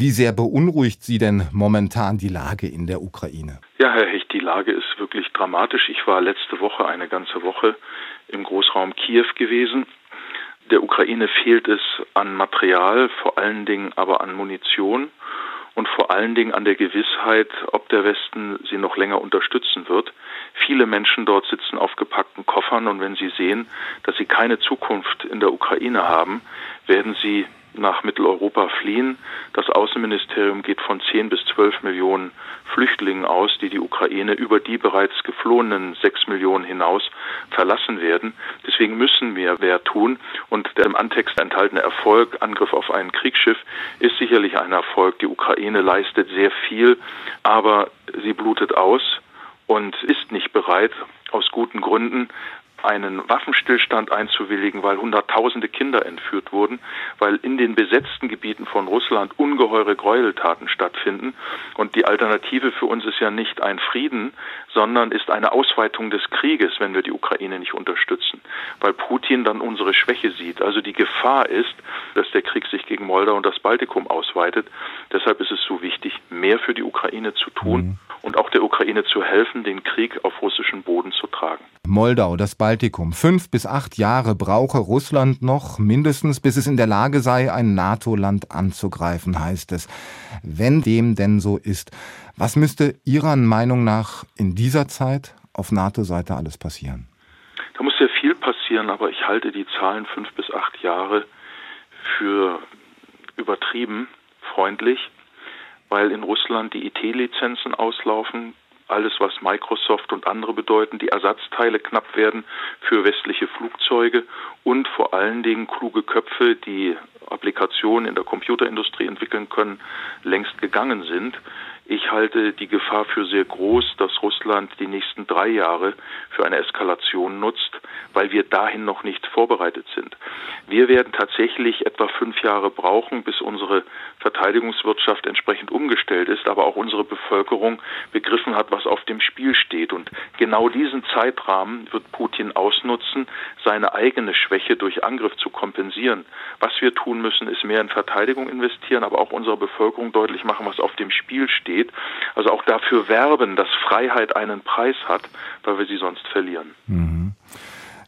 Wie sehr beunruhigt Sie denn momentan die Lage in der Ukraine? Ja, Herr Hecht, die Lage ist wirklich dramatisch. Ich war letzte Woche eine ganze Woche im Großraum Kiew gewesen. Der Ukraine fehlt es an Material, vor allen Dingen aber an Munition und vor allen Dingen an der Gewissheit, ob der Westen sie noch länger unterstützen wird. Viele Menschen dort sitzen auf gepackten Koffern und wenn sie sehen, dass sie keine Zukunft in der Ukraine haben, werden sie nach Mitteleuropa fliehen. Das Außenministerium geht von 10 bis 12 Millionen Flüchtlingen aus, die die Ukraine über die bereits geflohenen 6 Millionen hinaus verlassen werden. Deswegen müssen wir mehr tun. Und der im Antext enthaltene Erfolg, Angriff auf ein Kriegsschiff, ist sicherlich ein Erfolg. Die Ukraine leistet sehr viel, aber sie blutet aus und ist nicht bereit, aus guten Gründen einen Waffenstillstand einzuwilligen, weil Hunderttausende Kinder entführt wurden, weil in den besetzten Gebieten von Russland ungeheure Gräueltaten stattfinden. Und die Alternative für uns ist ja nicht ein Frieden, sondern ist eine Ausweitung des Krieges, wenn wir die Ukraine nicht unterstützen, weil Putin dann unsere Schwäche sieht. Also die Gefahr ist, dass der Krieg sich gegen Moldau und das Baltikum ausweitet. Deshalb ist es so wichtig, mehr für die Ukraine zu tun mhm. Und auch der Ukraine zu helfen, den Krieg auf russischem Boden zu tragen. Moldau, das Baltikum. Fünf bis acht Jahre brauche Russland noch mindestens, bis es in der Lage sei, ein NATO-Land anzugreifen, heißt es. Wenn dem denn so ist, was müsste Ihrer Meinung nach in dieser Zeit auf NATO-Seite alles passieren? Da muss sehr viel passieren, aber ich halte die Zahlen fünf bis acht Jahre für übertrieben freundlich, weil in Russland die IT-Lizenzen auslaufen, alles, was Microsoft und andere bedeuten, die Ersatzteile knapp werden für westliche Flugzeuge und vor allen Dingen kluge Köpfe, die Applikationen in der Computerindustrie entwickeln können, längst gegangen sind. Ich halte die Gefahr für sehr groß, dass Russland die nächsten drei Jahre für eine Eskalation nutzt, weil wir dahin noch nicht vorbereitet sind. Wir werden tatsächlich etwa fünf Jahre brauchen, bis unsere Verteidigungswirtschaft entsprechend umgestellt ist, aber auch unsere Bevölkerung begriffen hat, was auf dem Spiel steht. Und genau diesen Zeitrahmen wird Putin ausnutzen, seine eigene Schwäche durch Angriff zu kompensieren. Was wir tun müssen, ist mehr in Verteidigung investieren, aber auch unserer Bevölkerung deutlich machen, was auf dem Spiel steht. Also auch dafür werben, dass Freiheit einen Preis hat, weil wir sie sonst verlieren. Mhm.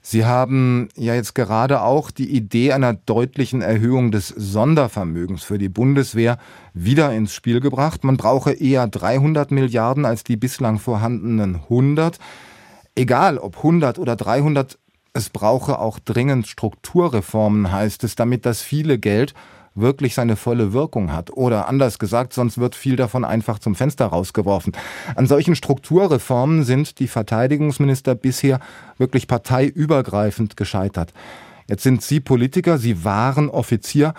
Sie haben ja jetzt gerade auch die Idee einer deutlichen Erhöhung des Sondervermögens für die Bundeswehr wieder ins Spiel gebracht. Man brauche eher 300 Milliarden als die bislang vorhandenen 100. Egal ob 100 oder 300, es brauche auch dringend Strukturreformen, heißt es, damit das viele Geld wirklich seine volle Wirkung hat. Oder anders gesagt, sonst wird viel davon einfach zum Fenster rausgeworfen. An solchen Strukturreformen sind die Verteidigungsminister bisher wirklich parteiübergreifend gescheitert. Jetzt sind Sie Politiker, Sie waren Offizier.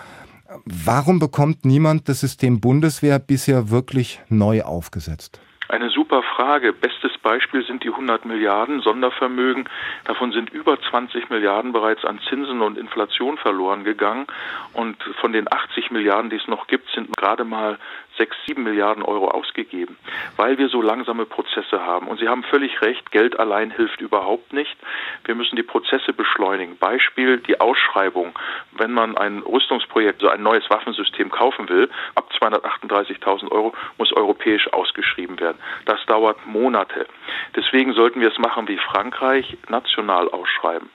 Warum bekommt niemand das System Bundeswehr bisher wirklich neu aufgesetzt? Eine super Frage. Bestes Beispiel sind die 100 Milliarden Sondervermögen. Davon sind über 20 Milliarden bereits an Zinsen und Inflation verloren gegangen. Und von den 80 Milliarden, die es noch gibt, sind gerade mal sechs, sieben Milliarden Euro ausgegeben, weil wir so langsame Prozesse haben. Und Sie haben völlig recht, Geld allein hilft überhaupt nicht. Wir müssen die Prozesse beschleunigen. Beispiel die Ausschreibung. Wenn man ein Rüstungsprojekt, so ein neues Waffensystem kaufen will, ab 238.000 Euro muss europäisch ausgeschrieben werden. Das dauert Monate. Deswegen sollten wir es machen wie Frankreich, national ausschreiben.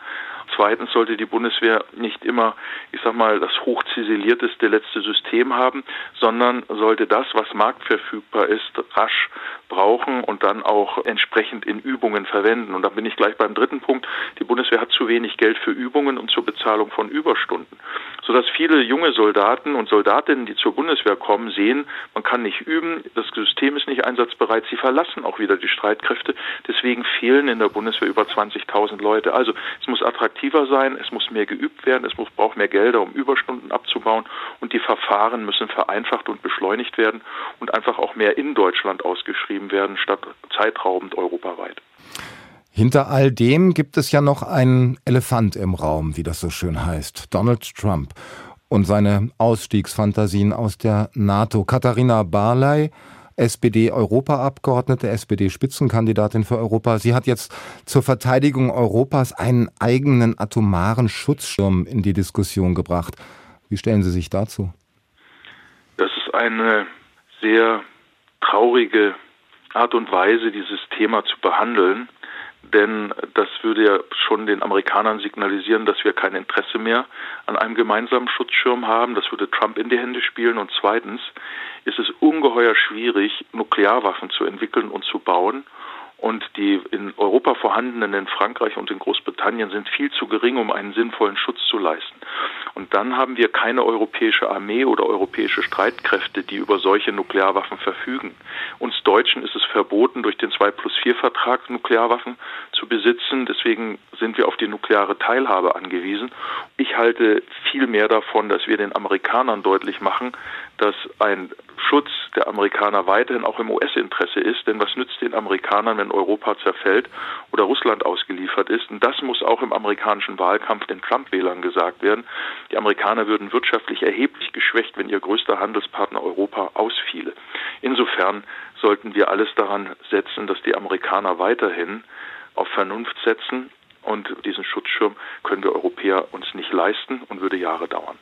Zweitens sollte die Bundeswehr nicht immer, ich sag mal, das hochziselierteste letzte System haben, sondern sollte das, was marktverfügbar ist, rasch brauchen und dann auch entsprechend in Übungen verwenden. Und da bin ich gleich beim dritten Punkt. Die Bundeswehr hat zu wenig Geld für Übungen und zur Bezahlung von Überstunden, sodass viele junge Soldaten und Soldatinnen, die zur Bundeswehr kommen, sehen, man kann nicht üben, das System ist nicht einsatzbereit, sie verlassen auch wieder die Streitkräfte. Deswegen fehlen in der Bundeswehr über 20.000 Leute. Also es muss attraktiver sein, es muss mehr geübt werden, es muss, braucht mehr Gelder, um Überstunden abzubauen und die Verfahren müssen vereinfacht und beschleunigt werden und einfach auch mehr in Deutschland ausgeschrieben werden, statt zeitraubend europaweit. Hinter all dem gibt es ja noch einen Elefant im Raum, wie das so schön heißt, Donald Trump und seine Ausstiegsfantasien aus der NATO. Katharina Barley, SPD-Europaabgeordnete, SPD-Spitzenkandidatin für Europa. Sie hat jetzt zur Verteidigung Europas einen eigenen atomaren Schutzschirm in die Diskussion gebracht. Wie stellen Sie sich dazu? Das ist eine sehr traurige Art und Weise, dieses Thema zu behandeln denn das würde ja schon den Amerikanern signalisieren, dass wir kein Interesse mehr an einem gemeinsamen Schutzschirm haben. Das würde Trump in die Hände spielen. Und zweitens ist es ungeheuer schwierig, Nuklearwaffen zu entwickeln und zu bauen und die in Europa vorhandenen in Frankreich und in Großbritannien sind viel zu gering, um einen sinnvollen Schutz zu leisten. Und dann haben wir keine europäische Armee oder europäische Streitkräfte, die über solche Nuklearwaffen verfügen. Uns Deutschen ist es verboten, durch den 2 plus 4 Vertrag Nuklearwaffen zu besitzen. Deswegen sind wir auf die nukleare Teilhabe angewiesen. Ich halte viel mehr davon, dass wir den Amerikanern deutlich machen, dass ein Schutz der Amerikaner weiterhin auch im US-Interesse ist. Denn was nützt den Amerikanern, wenn Europa zerfällt oder Russland ausgeliefert ist? Und das muss auch im amerikanischen Wahlkampf den Trump-Wählern gesagt werden. Die Amerikaner würden wirtschaftlich erheblich geschwächt, wenn ihr größter Handelspartner Europa ausfiele. Insofern sollten wir alles daran setzen, dass die Amerikaner weiterhin auf Vernunft setzen und diesen Schutzschirm können wir Europäer uns nicht leisten und würde Jahre dauern.